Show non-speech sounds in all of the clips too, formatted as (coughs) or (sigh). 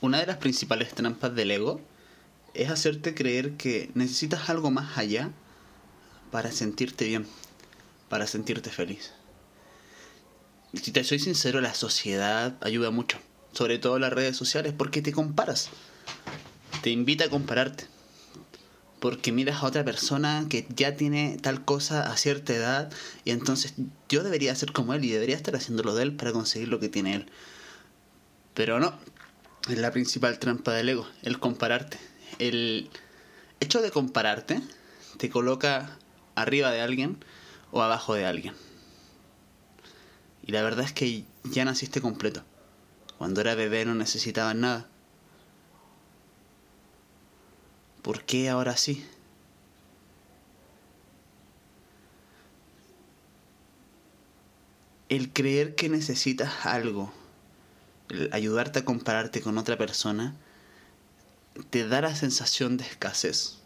una de las principales trampas del ego es hacerte creer que necesitas algo más allá para sentirte bien, para sentirte feliz. Si te soy sincero, la sociedad ayuda mucho, sobre todo las redes sociales, porque te comparas. Te invita a compararte. Porque miras a otra persona que ya tiene tal cosa a cierta edad y entonces yo debería ser como él y debería estar haciendo lo de él para conseguir lo que tiene él. Pero no, es la principal trampa del ego, el compararte. El hecho de compararte te coloca arriba de alguien o abajo de alguien. Y la verdad es que ya naciste completo. Cuando era bebé no necesitabas nada. ¿Por qué ahora sí? El creer que necesitas algo, ayudarte a compararte con otra persona, te da la sensación de escasez.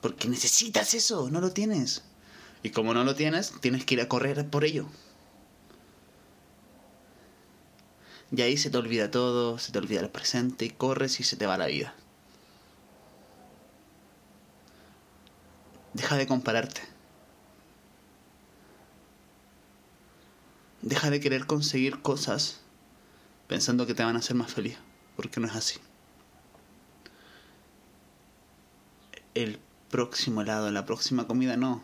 Porque necesitas eso, no lo tienes. Y como no lo tienes, tienes que ir a correr por ello. Y ahí se te olvida todo, se te olvida el presente y corres y se te va la vida. Deja de compararte. Deja de querer conseguir cosas pensando que te van a hacer más feliz, porque no es así. El próximo helado, la próxima comida, no.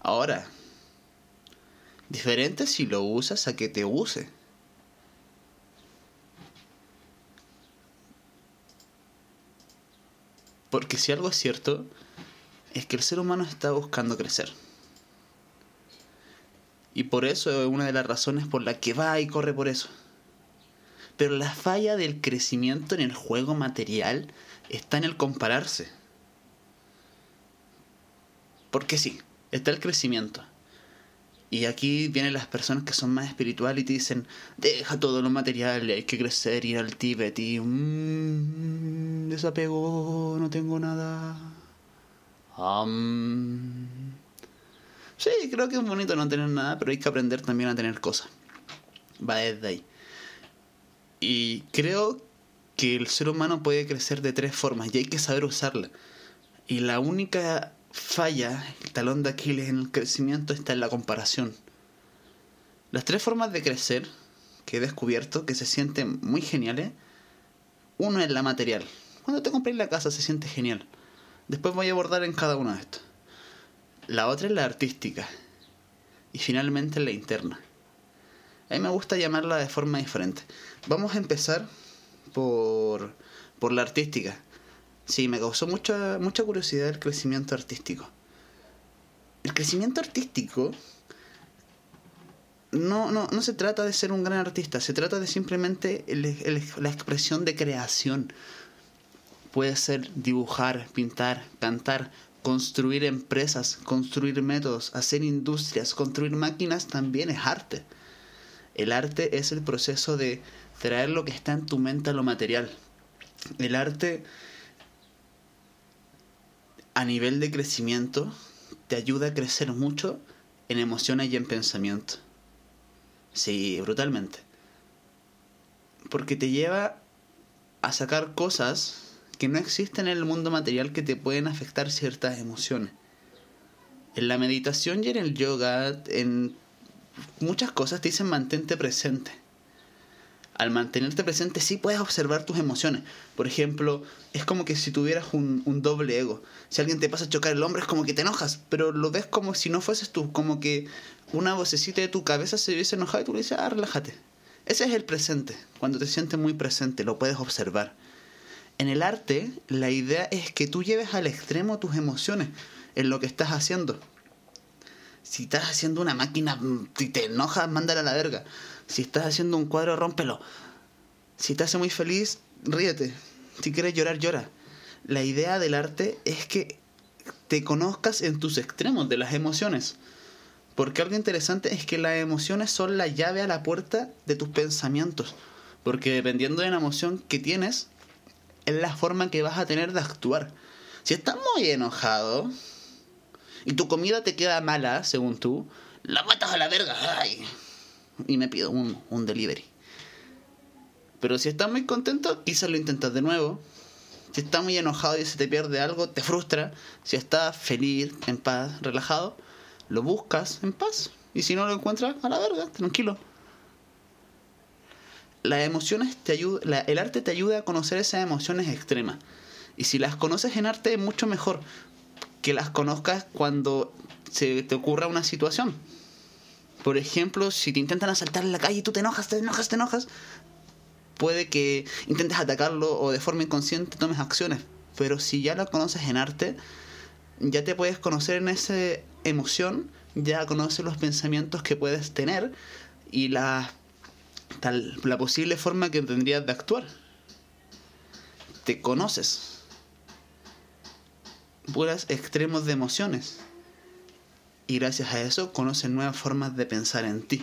Ahora, diferente si lo usas a que te use. Porque si algo es cierto, es que el ser humano está buscando crecer. Y por eso es una de las razones por la que va y corre por eso. Pero la falla del crecimiento en el juego material está en el compararse. Porque sí, está el crecimiento. Y aquí vienen las personas que son más espirituales y te dicen, deja todo lo material, hay que crecer, ir al Tíbet y... Mmm, desapego, no tengo nada. Sí, creo que es bonito no tener nada, pero hay que aprender también a tener cosas. Va desde ahí. Y creo que el ser humano puede crecer de tres formas y hay que saber usarla. Y la única falla, el talón de Aquiles en el crecimiento está en la comparación. Las tres formas de crecer que he descubierto que se sienten muy geniales, uno es la material. Cuando te compré la casa se siente genial. Después voy a abordar en cada uno de estos. La otra es la artística. Y finalmente la interna. A mí me gusta llamarla de forma diferente. Vamos a empezar por, por la artística Sí, me causó mucha, mucha curiosidad el crecimiento artístico. El crecimiento artístico no, no, no se trata de ser un gran artista, se trata de simplemente la expresión de creación. Puede ser dibujar, pintar, cantar, construir empresas, construir métodos, hacer industrias, construir máquinas también es arte. El arte es el proceso de traer lo que está en tu mente a lo material. El arte a nivel de crecimiento te ayuda a crecer mucho en emociones y en pensamiento. Sí, brutalmente. Porque te lleva a sacar cosas que no existen en el mundo material que te pueden afectar ciertas emociones. En la meditación y en el yoga, en muchas cosas te dicen mantente presente al mantenerte presente sí puedes observar tus emociones. Por ejemplo, es como que si tuvieras un, doble ego. Si alguien te pasa a chocar el hombro es como que te enojas, pero lo ves como si no fueses tú, como que una vocecita de tu cabeza se hubiese enojado y tú le dices, ah, relájate. Ese es el presente, cuando te sientes muy presente, lo puedes observar. En el arte, la idea es que tú lleves al extremo tus emociones en lo que estás haciendo. Si estás haciendo una máquina y te enojas, mándala a la verga. Si estás haciendo un cuadro, rómpelo. Si te hace muy feliz, ríete. Si quieres llorar, llora. La idea del arte es que te conozcas en tus extremos de las emociones. Porque algo interesante es que las emociones son la llave a la puerta de tus pensamientos. Porque dependiendo de la emoción que tienes, es la forma que vas a tener de actuar. Si estás muy enojado y tu comida te queda mala, según tú, la matas a la verga. Ay, y me pido un, un delivery. Pero si estás muy contento, quizás lo intentas de nuevo. Si estás muy enojado y se te pierde algo, te frustra. Si estás feliz, en paz, relajado, lo buscas en paz. Y si no lo encuentras, a la verga, tranquilo. Las emociones te ayuda, el arte te ayuda a conocer esas emociones extremas. Y si las conoces en arte, es mucho mejor que las conozcas cuando se te ocurra una situación. Por ejemplo, si te intentan asaltar en la calle y tú te enojas, te enojas, te enojas, puede que intentes atacarlo o de forma inconsciente tomes acciones. Pero si ya la conoces en arte, ya te puedes conocer en esa emoción, ya conoces los pensamientos que puedes tener y la, tal, la posible forma que tendrías de actuar. Te conoces. Puras extremos de emociones. Y gracias a eso conoces nuevas formas de pensar en ti.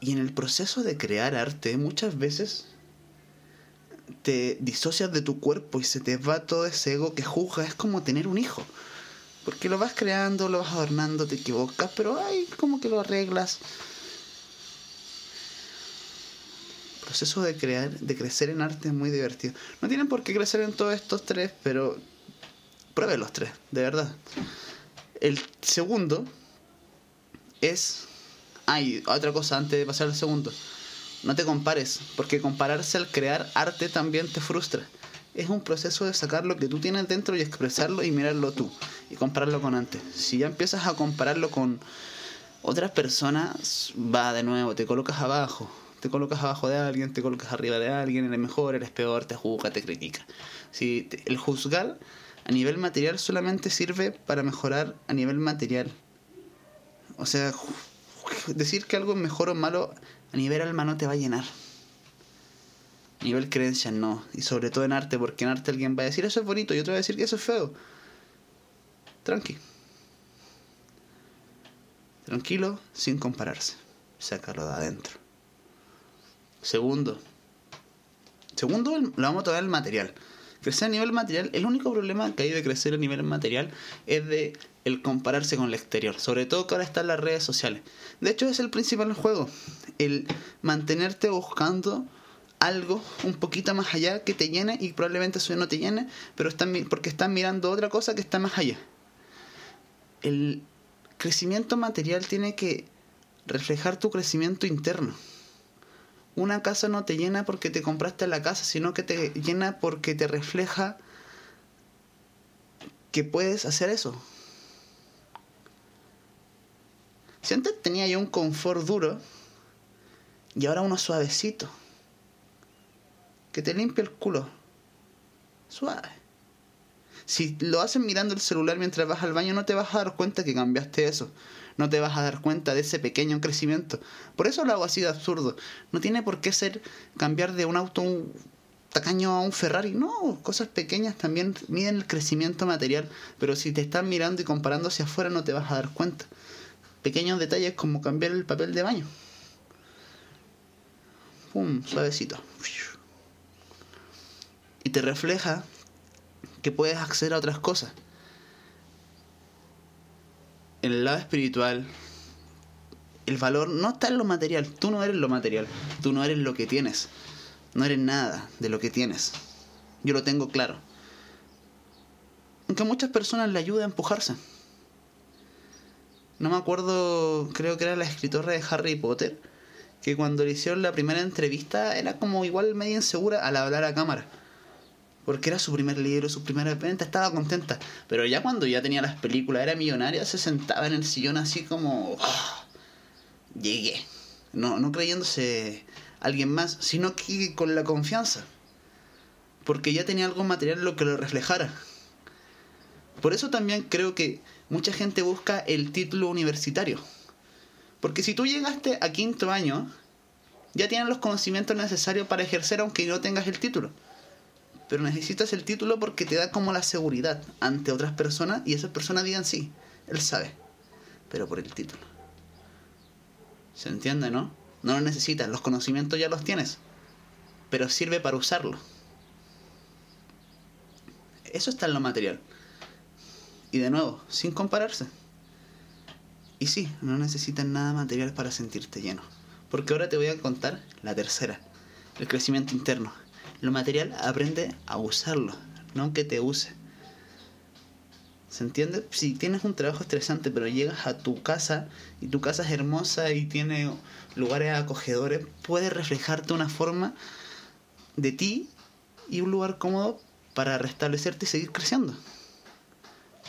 Y en el proceso de crear arte muchas veces te disocias de tu cuerpo y se te va todo ese ego que juzga. Es como tener un hijo. Porque lo vas creando, lo vas adornando, te equivocas, pero hay como que lo arreglas. El proceso de crear, de crecer en arte es muy divertido. No tienen por qué crecer en todos estos tres, pero pruebe los tres, de verdad. El segundo es hay otra cosa antes de pasar al segundo. No te compares, porque compararse al crear arte también te frustra. Es un proceso de sacar lo que tú tienes dentro y expresarlo y mirarlo tú y compararlo con antes. Si ya empiezas a compararlo con otras personas, va de nuevo, te colocas abajo. Te colocas abajo de alguien, te colocas arriba de alguien, eres mejor, eres peor, te juzga, te critica. Si el juzgar a nivel material solamente sirve para mejorar a nivel material. O sea, decir que algo es mejor o malo a nivel alma no te va a llenar. A nivel creencia no. Y sobre todo en arte, porque en arte alguien va a decir eso es bonito y otro va a decir que eso es feo. Tranqui. Tranquilo, sin compararse. Sácalo de adentro. Segundo. Segundo, lo vamos a tomar el material. Crecer a nivel material, el único problema que hay de crecer a nivel material es de el compararse con el exterior, sobre todo que ahora están las redes sociales. De hecho, es el principal juego, el mantenerte buscando algo un poquito más allá que te llene y probablemente eso no te llene, pero están porque están mirando otra cosa que está más allá. El crecimiento material tiene que reflejar tu crecimiento interno una casa no te llena porque te compraste la casa, sino que te llena porque te refleja que puedes hacer eso. Si antes tenía yo un confort duro y ahora uno suavecito, que te limpia el culo, suave. Si lo haces mirando el celular mientras vas al baño, no te vas a dar cuenta que cambiaste eso no te vas a dar cuenta de ese pequeño crecimiento. Por eso lo hago así de absurdo. No tiene por qué ser cambiar de un auto un tacaño a un Ferrari. No, cosas pequeñas también miden el crecimiento material. Pero si te están mirando y comparando hacia afuera no te vas a dar cuenta. Pequeños detalles como cambiar el papel de baño. Pum, suavecito. Y te refleja que puedes acceder a otras cosas en el lado espiritual, el valor no está en lo material. Tú no eres lo material. Tú no eres lo que tienes. No eres nada de lo que tienes. Yo lo tengo claro. Aunque a muchas personas le ayuda a empujarse. No me acuerdo, creo que era la escritora de Harry Potter, que cuando le hicieron la primera entrevista era como igual medio insegura al hablar a cámara porque era su primer libro, su primera venta, estaba contenta. Pero ya cuando ya tenía las películas, era millonaria, se sentaba en el sillón así como... Ah, llegué. No, no creyéndose alguien más, sino que con la confianza. Porque ya tenía algo material lo que lo reflejara. Por eso también creo que mucha gente busca el título universitario. Porque si tú llegaste a quinto año, ya tienes los conocimientos necesarios para ejercer aunque no tengas el título pero necesitas el título porque te da como la seguridad ante otras personas y esas personas digan sí, él sabe, pero por el título. ¿Se entiende, no? No lo necesitas, los conocimientos ya los tienes, pero sirve para usarlo. Eso está en lo material. Y de nuevo, sin compararse. Y sí, no necesitas nada material para sentirte lleno. Porque ahora te voy a contar la tercera, el crecimiento interno. Lo material aprende a usarlo, no que te use. ¿Se entiende? Si tienes un trabajo estresante pero llegas a tu casa y tu casa es hermosa y tiene lugares acogedores, puedes reflejarte una forma de ti y un lugar cómodo para restablecerte y seguir creciendo.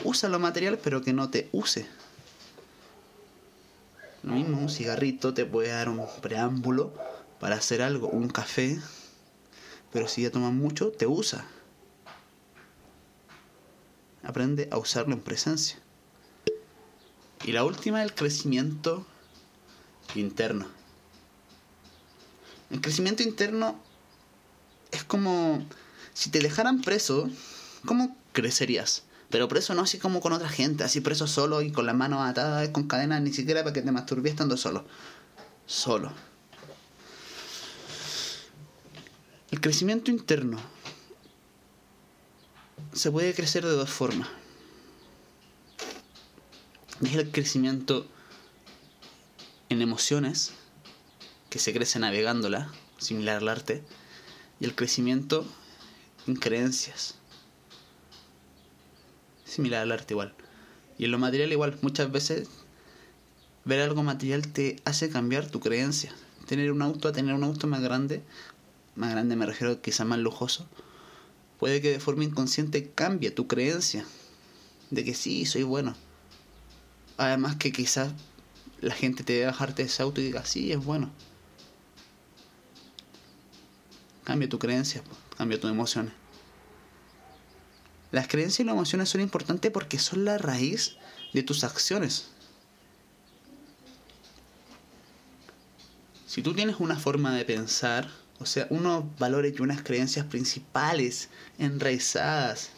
Usa lo material pero que no te use. Lo mismo, un cigarrito te puede dar un preámbulo para hacer algo, un café, pero si ya tomas mucho, te usa. Aprende a usarlo en presencia. Y la última, el crecimiento interno. El crecimiento interno es como si te dejaran preso, ¿cómo crecerías? Pero preso no así como con otra gente, así preso solo y con las manos atadas, con cadenas, ni siquiera para que te masturbes estando solo. Solo. El crecimiento interno se puede crecer de dos formas. Es el crecimiento en emociones, que se crece navegándola, similar al arte, y el crecimiento en creencias, similar al arte igual. Y en lo material igual, muchas veces ver algo material te hace cambiar tu creencia. Tener un auto a tener un auto más grande, más grande me refiero quizá más lujoso, puede que de forma inconsciente cambie tu creencia de que sí, soy bueno. Además que quizás la gente te debe bajarte ese auto y diga, sí, es bueno. Cambia tu creencia, cambia tus emociones. Las creencias y las emociones son importantes porque son la raíz de tus acciones. Si tú tienes una forma de pensar, o sea, unos valores y unas creencias principales enraizadas,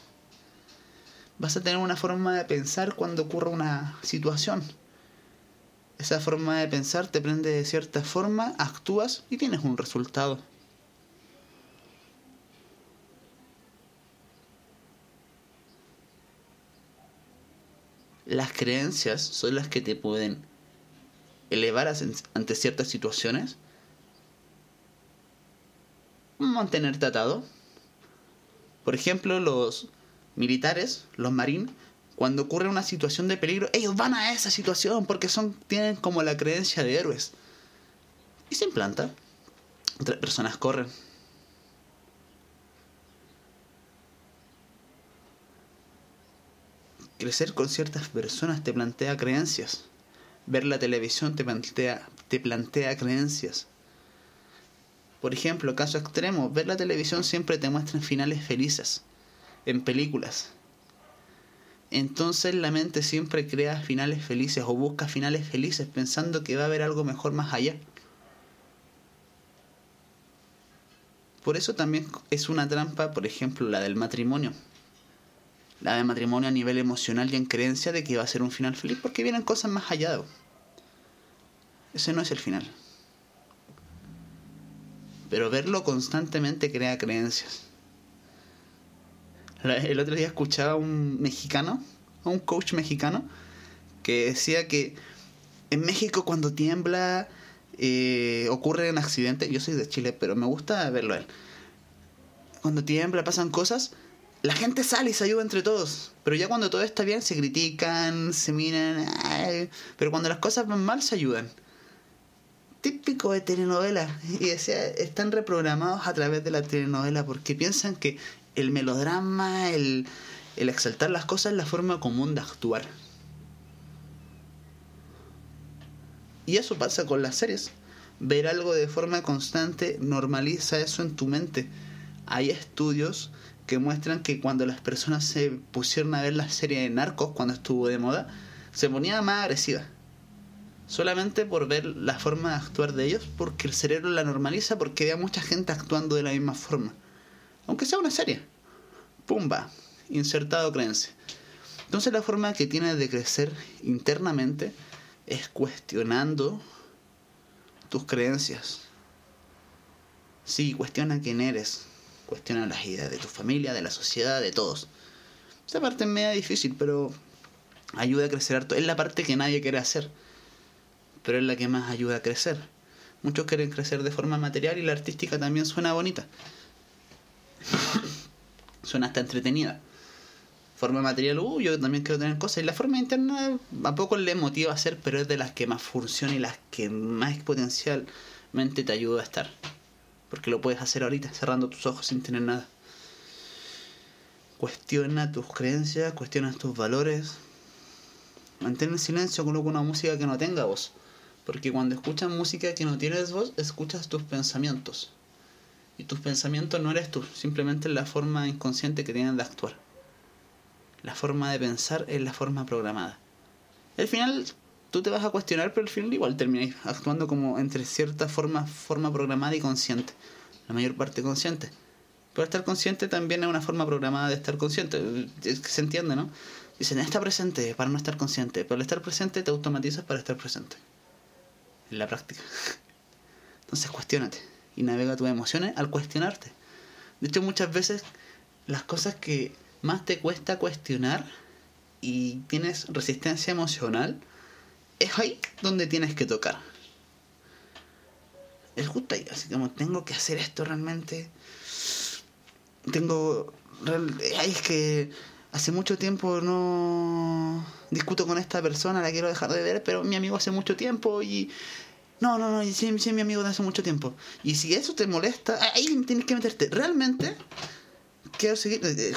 vas a tener una forma de pensar cuando ocurra una situación. Esa forma de pensar te prende de cierta forma, actúas y tienes un resultado. las creencias son las que te pueden elevar ante ciertas situaciones, mantenerte atado. Por ejemplo, los militares, los marines, cuando ocurre una situación de peligro, ellos van a esa situación porque son tienen como la creencia de héroes. Y se implanta. Otras personas corren. Crecer con ciertas personas te plantea creencias. Ver la televisión te plantea, te plantea creencias. Por ejemplo, caso extremo, ver la televisión siempre te muestra finales felices en películas. Entonces la mente siempre crea finales felices o busca finales felices pensando que va a haber algo mejor más allá. Por eso también es una trampa, por ejemplo, la del matrimonio la de matrimonio a nivel emocional y en creencia de que va a ser un final feliz porque vienen cosas más allá. Ese no es el final. Pero verlo constantemente crea creencias. El otro día escuchaba a un mexicano, a un coach mexicano, que decía que en México cuando tiembla eh, ocurren accidentes. Yo soy de Chile, pero me gusta verlo a él. Cuando tiembla pasan cosas la gente sale y se ayuda entre todos. Pero ya cuando todo está bien, se critican, se miran. pero cuando las cosas van mal, se ayudan. Típico de telenovela. Y decía, están reprogramados a través de la telenovela porque piensan que el melodrama, el, el exaltar las cosas es la forma común de actuar. Y eso pasa con las series. Ver algo de forma constante normaliza eso en tu mente. Hay estudios que muestran que cuando las personas se pusieron a ver la serie de Narcos cuando estuvo de moda, se ponía más agresiva. Solamente por ver la forma de actuar de ellos, porque el cerebro la normaliza, porque ve a mucha gente actuando de la misma forma. Aunque sea una serie. Pumba, insertado creencia. Entonces la forma que tienes de crecer internamente es cuestionando tus creencias. Sí, cuestiona quién eres, cuestiona las ideas de tu familia, de la sociedad, de todos. Esa parte es media difícil, pero ayuda a crecer harto. Es la parte que nadie quiere hacer, pero es la que más ayuda a crecer. Muchos quieren crecer de forma material y la artística también suena bonita. (coughs) suena hasta entretenida. Forma material, uh, yo también quiero tener cosas. Y la forma interna a poco le motiva a hacer, pero es de las que más funciona y las que más potencialmente te ayuda a estar. Porque lo puedes hacer ahorita, cerrando tus ojos sin tener nada. Cuestiona tus creencias, cuestiona tus valores. Mantén el silencio, coloca una música que no tenga voz. Porque cuando escuchas música que no tienes voz, escuchas tus pensamientos. Y tus pensamientos no eres tú, simplemente la forma inconsciente que tienes de actuar. La forma de pensar es la forma programada. Al final tú te vas a cuestionar, pero al final igual terminas actuando como entre cierta forma, forma programada y consciente. La mayor parte consciente. Pero estar consciente también es una forma programada de estar consciente. Se entiende, ¿no? Dicen, está presente para no estar consciente. Pero al estar presente te automatizas para estar presente. En la práctica. Entonces cuestionate y navega tus emociones al cuestionarte. De hecho, muchas veces las cosas que más te cuesta cuestionar y tienes resistencia emocional, es ahí donde tienes que tocar. Es justo ahí, así como tengo que hacer esto realmente. Tengo. Es que hace mucho tiempo no discuto con esta persona, la quiero dejar de ver, pero mi amigo hace mucho tiempo y no, no, no, sí, sí, mi amigo de hace mucho tiempo. Y si eso te molesta, ahí tienes que meterte. Realmente, quiero seguir. Eh, eh,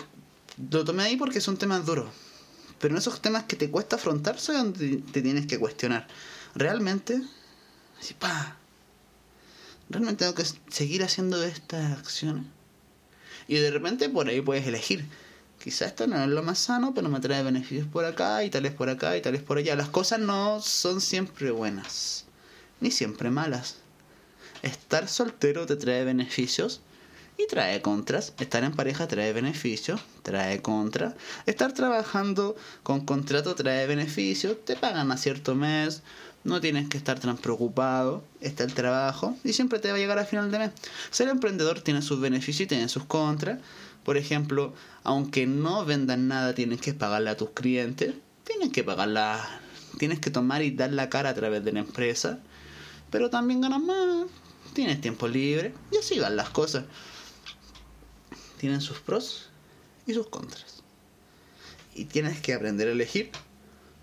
lo tomé ahí porque son temas duros. Pero en esos temas que te cuesta afrontar, son donde te tienes que cuestionar. Realmente, así, pa. Realmente tengo que seguir haciendo estas acciones. Y de repente por ahí puedes elegir. Quizás esto no es lo más sano, pero me trae beneficios por acá y tales por acá y tales por allá. Las cosas no son siempre buenas ni siempre malas. Estar soltero te trae beneficios y trae contras. Estar en pareja trae beneficios, trae contras. Estar trabajando con contrato trae beneficios, te pagan a cierto mes, no tienes que estar tan preocupado, está el trabajo y siempre te va a llegar a final de mes. Ser emprendedor tiene sus beneficios y tiene sus contras. Por ejemplo, aunque no vendan nada, tienes que pagarle a tus clientes, tienes que pagarla, tienes que tomar y dar la cara a través de la empresa pero también ganas más, tienes tiempo libre y así van las cosas. Tienen sus pros y sus contras. Y tienes que aprender a elegir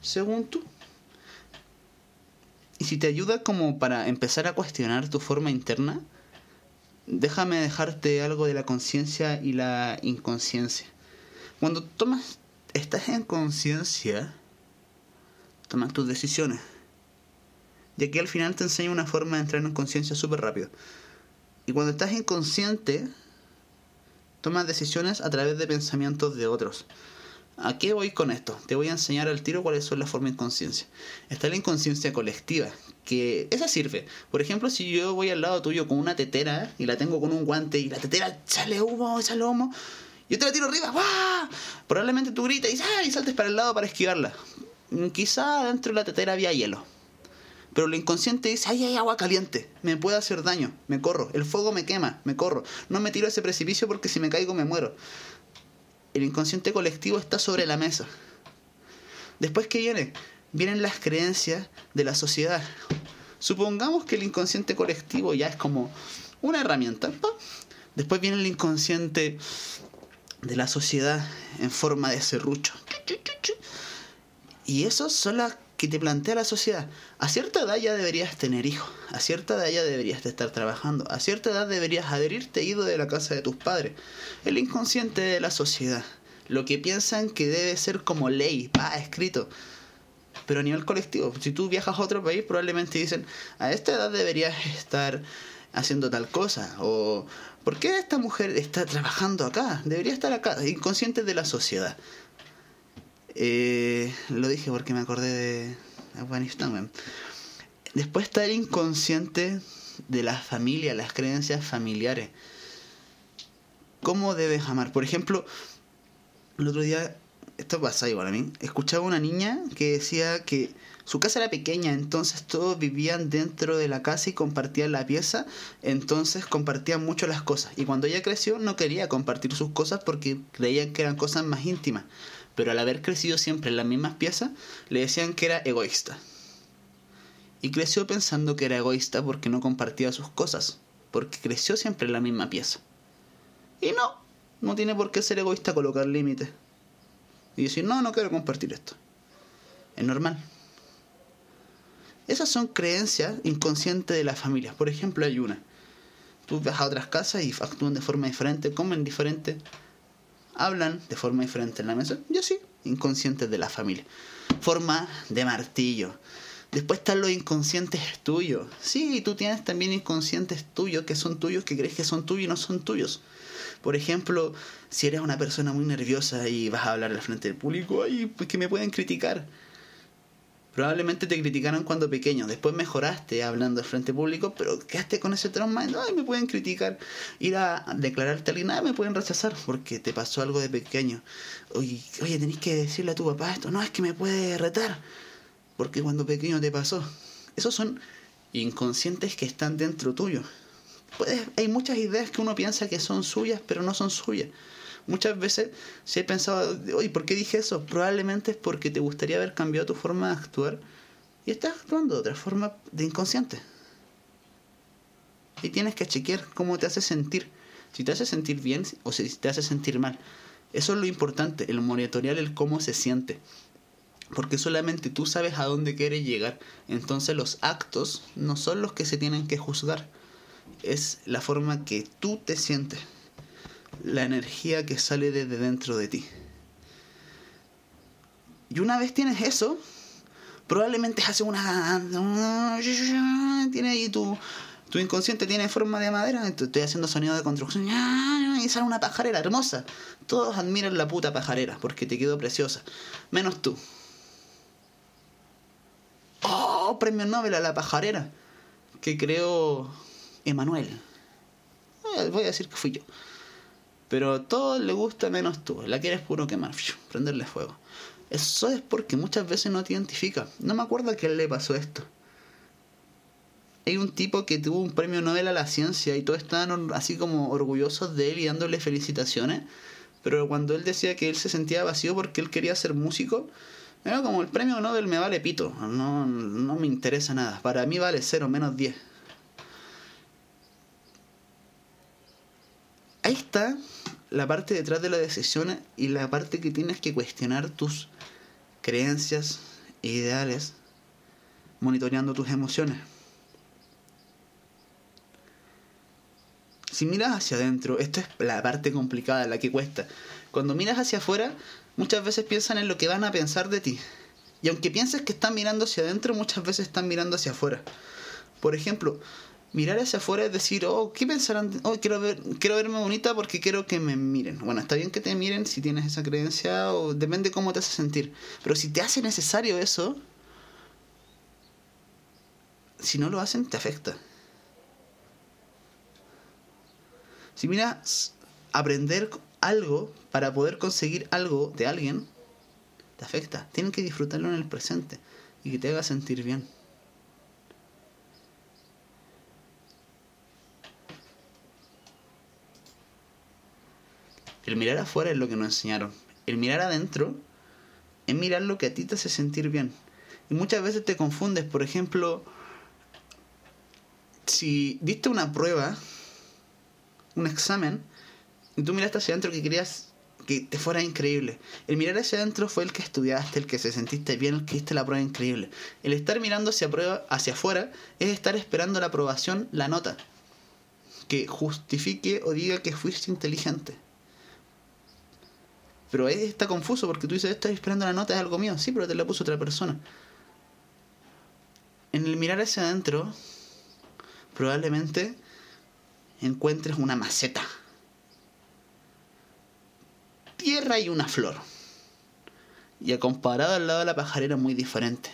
según tú. Y si te ayuda como para empezar a cuestionar tu forma interna, déjame dejarte algo de la conciencia y la inconsciencia. Cuando tomas, estás en conciencia, tomas tus decisiones y aquí al final te enseña una forma de entrar en conciencia súper rápido. Y cuando estás inconsciente, tomas decisiones a través de pensamientos de otros. ¿A qué voy con esto? Te voy a enseñar al tiro cuáles son las formas de inconsciencia. Está la inconsciencia colectiva, que esa sirve. Por ejemplo, si yo voy al lado tuyo con una tetera y la tengo con un guante y la tetera sale humo, sale humo, yo te la tiro arriba, ¡guau! Probablemente tú gritas y, saltes para el lado para esquivarla. Quizá dentro de la tetera había hielo. Pero lo inconsciente dice, ay, hay agua caliente, me puede hacer daño, me corro, el fuego me quema, me corro, no me tiro a ese precipicio porque si me caigo me muero. El inconsciente colectivo está sobre la mesa. Después que viene, vienen las creencias de la sociedad. Supongamos que el inconsciente colectivo ya es como una herramienta. Después viene el inconsciente de la sociedad en forma de serrucho. Y eso son las que te plantea la sociedad. A cierta edad ya deberías tener hijos, a cierta edad ya deberías de estar trabajando, a cierta edad deberías adherirte ido de la casa de tus padres. El inconsciente de la sociedad, lo que piensan que debe ser como ley, va escrito. Pero a nivel colectivo, si tú viajas a otro país, probablemente dicen, a esta edad deberías estar haciendo tal cosa, o ¿por qué esta mujer está trabajando acá? Debería estar acá, inconsciente de la sociedad. Eh, lo dije porque me acordé de Afganistán. Después está el inconsciente de la familia, las creencias familiares. ¿Cómo debes amar? Por ejemplo, el otro día, esto pasa igual a mí, escuchaba una niña que decía que su casa era pequeña, entonces todos vivían dentro de la casa y compartían la pieza, entonces compartían mucho las cosas. Y cuando ella creció no quería compartir sus cosas porque creían que eran cosas más íntimas. Pero al haber crecido siempre en las mismas piezas, le decían que era egoísta. Y creció pensando que era egoísta porque no compartía sus cosas, porque creció siempre en la misma pieza. Y no, no tiene por qué ser egoísta colocar límites. Y decir, no, no quiero compartir esto. Es normal. Esas son creencias inconscientes de las familias. Por ejemplo, hay una. Tú vas a otras casas y actúan de forma diferente, comen diferente, hablan de forma diferente en la mesa. Yo sí, inconscientes de la familia. Forma de martillo. Después están los inconscientes tuyos. Sí, tú tienes también inconscientes tuyos que son tuyos, que crees que son tuyos y no son tuyos. Por ejemplo, si eres una persona muy nerviosa y vas a hablar al frente del público, ay, pues que me pueden criticar. Probablemente te criticaron cuando pequeño, después mejoraste hablando al frente público, pero quedaste con ese trauma, ay, me pueden criticar, ir a declararte alguien, ay, me pueden rechazar porque te pasó algo de pequeño. Oye, oye, tenés que decirle a tu papá esto, no, es que me puede retar, porque cuando pequeño te pasó. Esos son inconscientes que están dentro tuyo. Puedes, hay muchas ideas que uno piensa que son suyas, pero no son suyas. Muchas veces si he pensado, oye, ¿por qué dije eso? Probablemente es porque te gustaría haber cambiado tu forma de actuar y estás actuando de otra forma de inconsciente. Y tienes que chequear cómo te hace sentir. Si te hace sentir bien o si te hace sentir mal. Eso es lo importante, el monitorear el cómo se siente. Porque solamente tú sabes a dónde quieres llegar. Entonces los actos no son los que se tienen que juzgar. Es la forma que tú te sientes la energía que sale desde dentro de ti. Y una vez tienes eso, probablemente hace una... Tiene ahí tu, tu inconsciente tiene forma de madera, estoy haciendo sonido de construcción y sale una pajarera hermosa. Todos admiran la puta pajarera porque te quedó preciosa, menos tú. Oh, premio Nobel a la pajarera que creó Emanuel. Voy a decir que fui yo. Pero todo le gusta menos tú. La quieres puro quemar, (laughs) prenderle fuego. Eso es porque muchas veces no te identifica. No me acuerdo a quién le pasó esto. Hay un tipo que tuvo un premio Nobel a la ciencia y todos estaban así como orgullosos de él y dándole felicitaciones. Pero cuando él decía que él se sentía vacío porque él quería ser músico, era como el premio Nobel me vale pito. No, no me interesa nada. Para mí vale cero menos 10. Ahí está la parte detrás de la decisión y la parte que tienes que cuestionar tus creencias e ideales, monitoreando tus emociones. Si miras hacia adentro, esto es la parte complicada, la que cuesta. Cuando miras hacia afuera, muchas veces piensan en lo que van a pensar de ti. Y aunque pienses que están mirando hacia adentro, muchas veces están mirando hacia afuera. Por ejemplo, mirar hacia afuera es decir, oh, ¿qué pensarán? Oh, quiero, ver, quiero verme bonita porque quiero que me miren. Bueno, está bien que te miren si tienes esa creencia o depende cómo te hace sentir. Pero si te hace necesario eso, si no lo hacen, te afecta. Si miras aprender algo para poder conseguir algo de alguien, te afecta. Tienen que disfrutarlo en el presente y que te haga sentir bien. El mirar afuera es lo que nos enseñaron. El mirar adentro es mirar lo que a ti te hace sentir bien. Y muchas veces te confundes, por ejemplo, si diste una prueba, un examen, y tú miraste hacia adentro que querías que te fuera increíble. El mirar hacia adentro fue el que estudiaste, el que se sentiste bien, el que hiciste la prueba increíble. El estar mirando hacia, prueba, hacia afuera es estar esperando la aprobación, la nota, que justifique o diga que fuiste inteligente. Pero ahí está confuso porque tú dices, estás esperando la nota, es algo mío. Sí, pero te la puso otra persona. En el mirar hacia adentro, probablemente encuentres una maceta. Tierra y una flor. Y a comparado al lado de la pajarera muy diferente.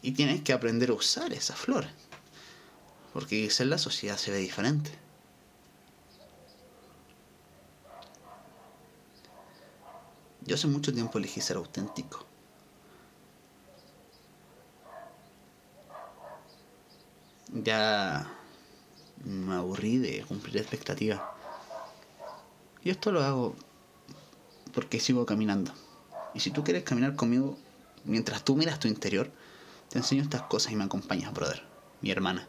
Y tienes que aprender a usar esa flor. Porque quizás la sociedad se ve diferente. Yo hace mucho tiempo elegí ser auténtico. Ya me aburrí de cumplir expectativas. Y esto lo hago porque sigo caminando. Y si tú quieres caminar conmigo, mientras tú miras tu interior, te enseño estas cosas y me acompañas, brother, mi hermana.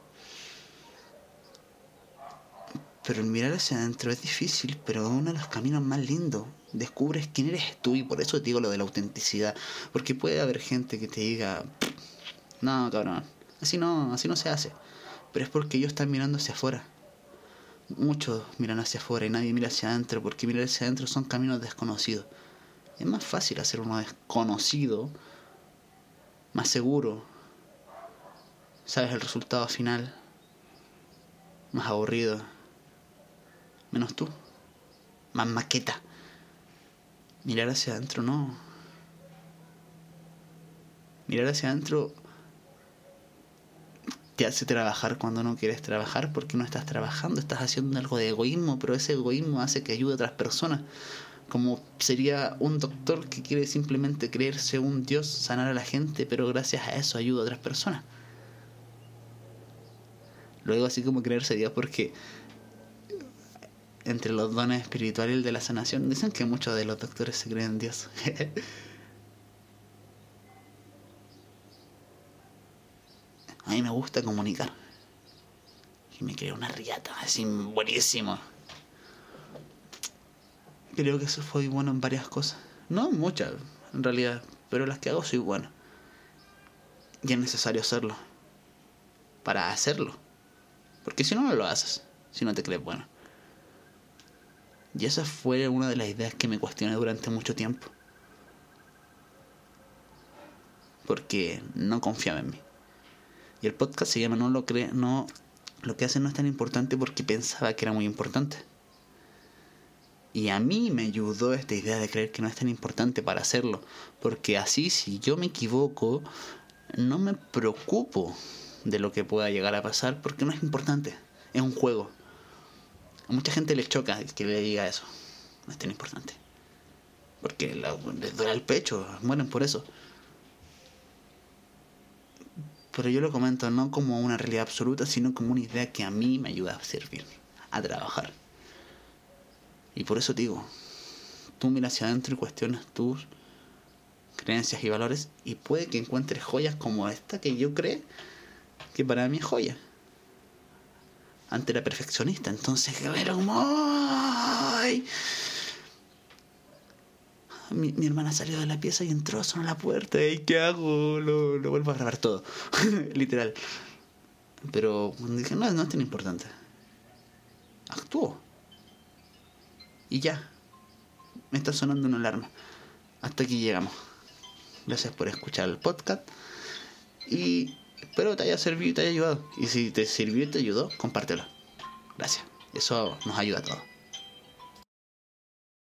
Pero el mirar hacia adentro es difícil, pero uno de los caminos más lindos. Descubres quién eres tú y por eso te digo lo de la autenticidad. Porque puede haber gente que te diga, no, cabrón, así no, así no se hace. Pero es porque ellos están mirando hacia afuera. Muchos miran hacia afuera y nadie mira hacia adentro, porque mirar hacia adentro son caminos desconocidos. Es más fácil hacer uno desconocido, más seguro. Sabes el resultado final, más aburrido, menos tú, más maqueta. Mirar hacia adentro no. Mirar hacia adentro te hace trabajar cuando no quieres trabajar porque no estás trabajando, estás haciendo algo de egoísmo, pero ese egoísmo hace que ayude a otras personas. Como sería un doctor que quiere simplemente creerse un Dios, sanar a la gente, pero gracias a eso ayuda a otras personas. Luego así como creerse Dios porque entre los dones espirituales y el de la sanación, dicen que muchos de los doctores se creen en Dios. (laughs) A mí me gusta comunicar. Y me creo una riata, así buenísimo. Creo que eso fue bueno en varias cosas. No muchas, en realidad. Pero las que hago soy bueno. Y es necesario hacerlo. Para hacerlo. Porque si no, no lo haces. Si no te crees bueno. Y esa fue una de las ideas que me cuestioné durante mucho tiempo. Porque no confiaba en mí. Y el podcast se llama No lo cree, no lo que hace no es tan importante porque pensaba que era muy importante. Y a mí me ayudó esta idea de creer que no es tan importante para hacerlo. Porque así si yo me equivoco, no me preocupo de lo que pueda llegar a pasar porque no es importante. Es un juego. A mucha gente le choca que le diga eso. No es tan importante. Porque les duele el pecho, mueren por eso. Pero yo lo comento no como una realidad absoluta, sino como una idea que a mí me ayuda a servir, a trabajar. Y por eso digo, tú miras hacia adentro y cuestionas tus creencias y valores y puede que encuentres joyas como esta que yo creo que para mí es joya. Ante la perfeccionista, entonces, ver como... ¡Ay! mi, mi, hermana salió de la pieza y entró, sonó la puerta. ¿Y qué hago? Lo, lo vuelvo a grabar todo. (laughs) Literal. Pero dije, no, no es tan importante. Actuó. Y ya. Me está sonando una alarma. Hasta aquí llegamos. Gracias por escuchar el podcast. Y espero te haya servido y te haya ayudado. Y si te sirvió y te ayudó, compártelo. Gracias. Eso nos ayuda a todos.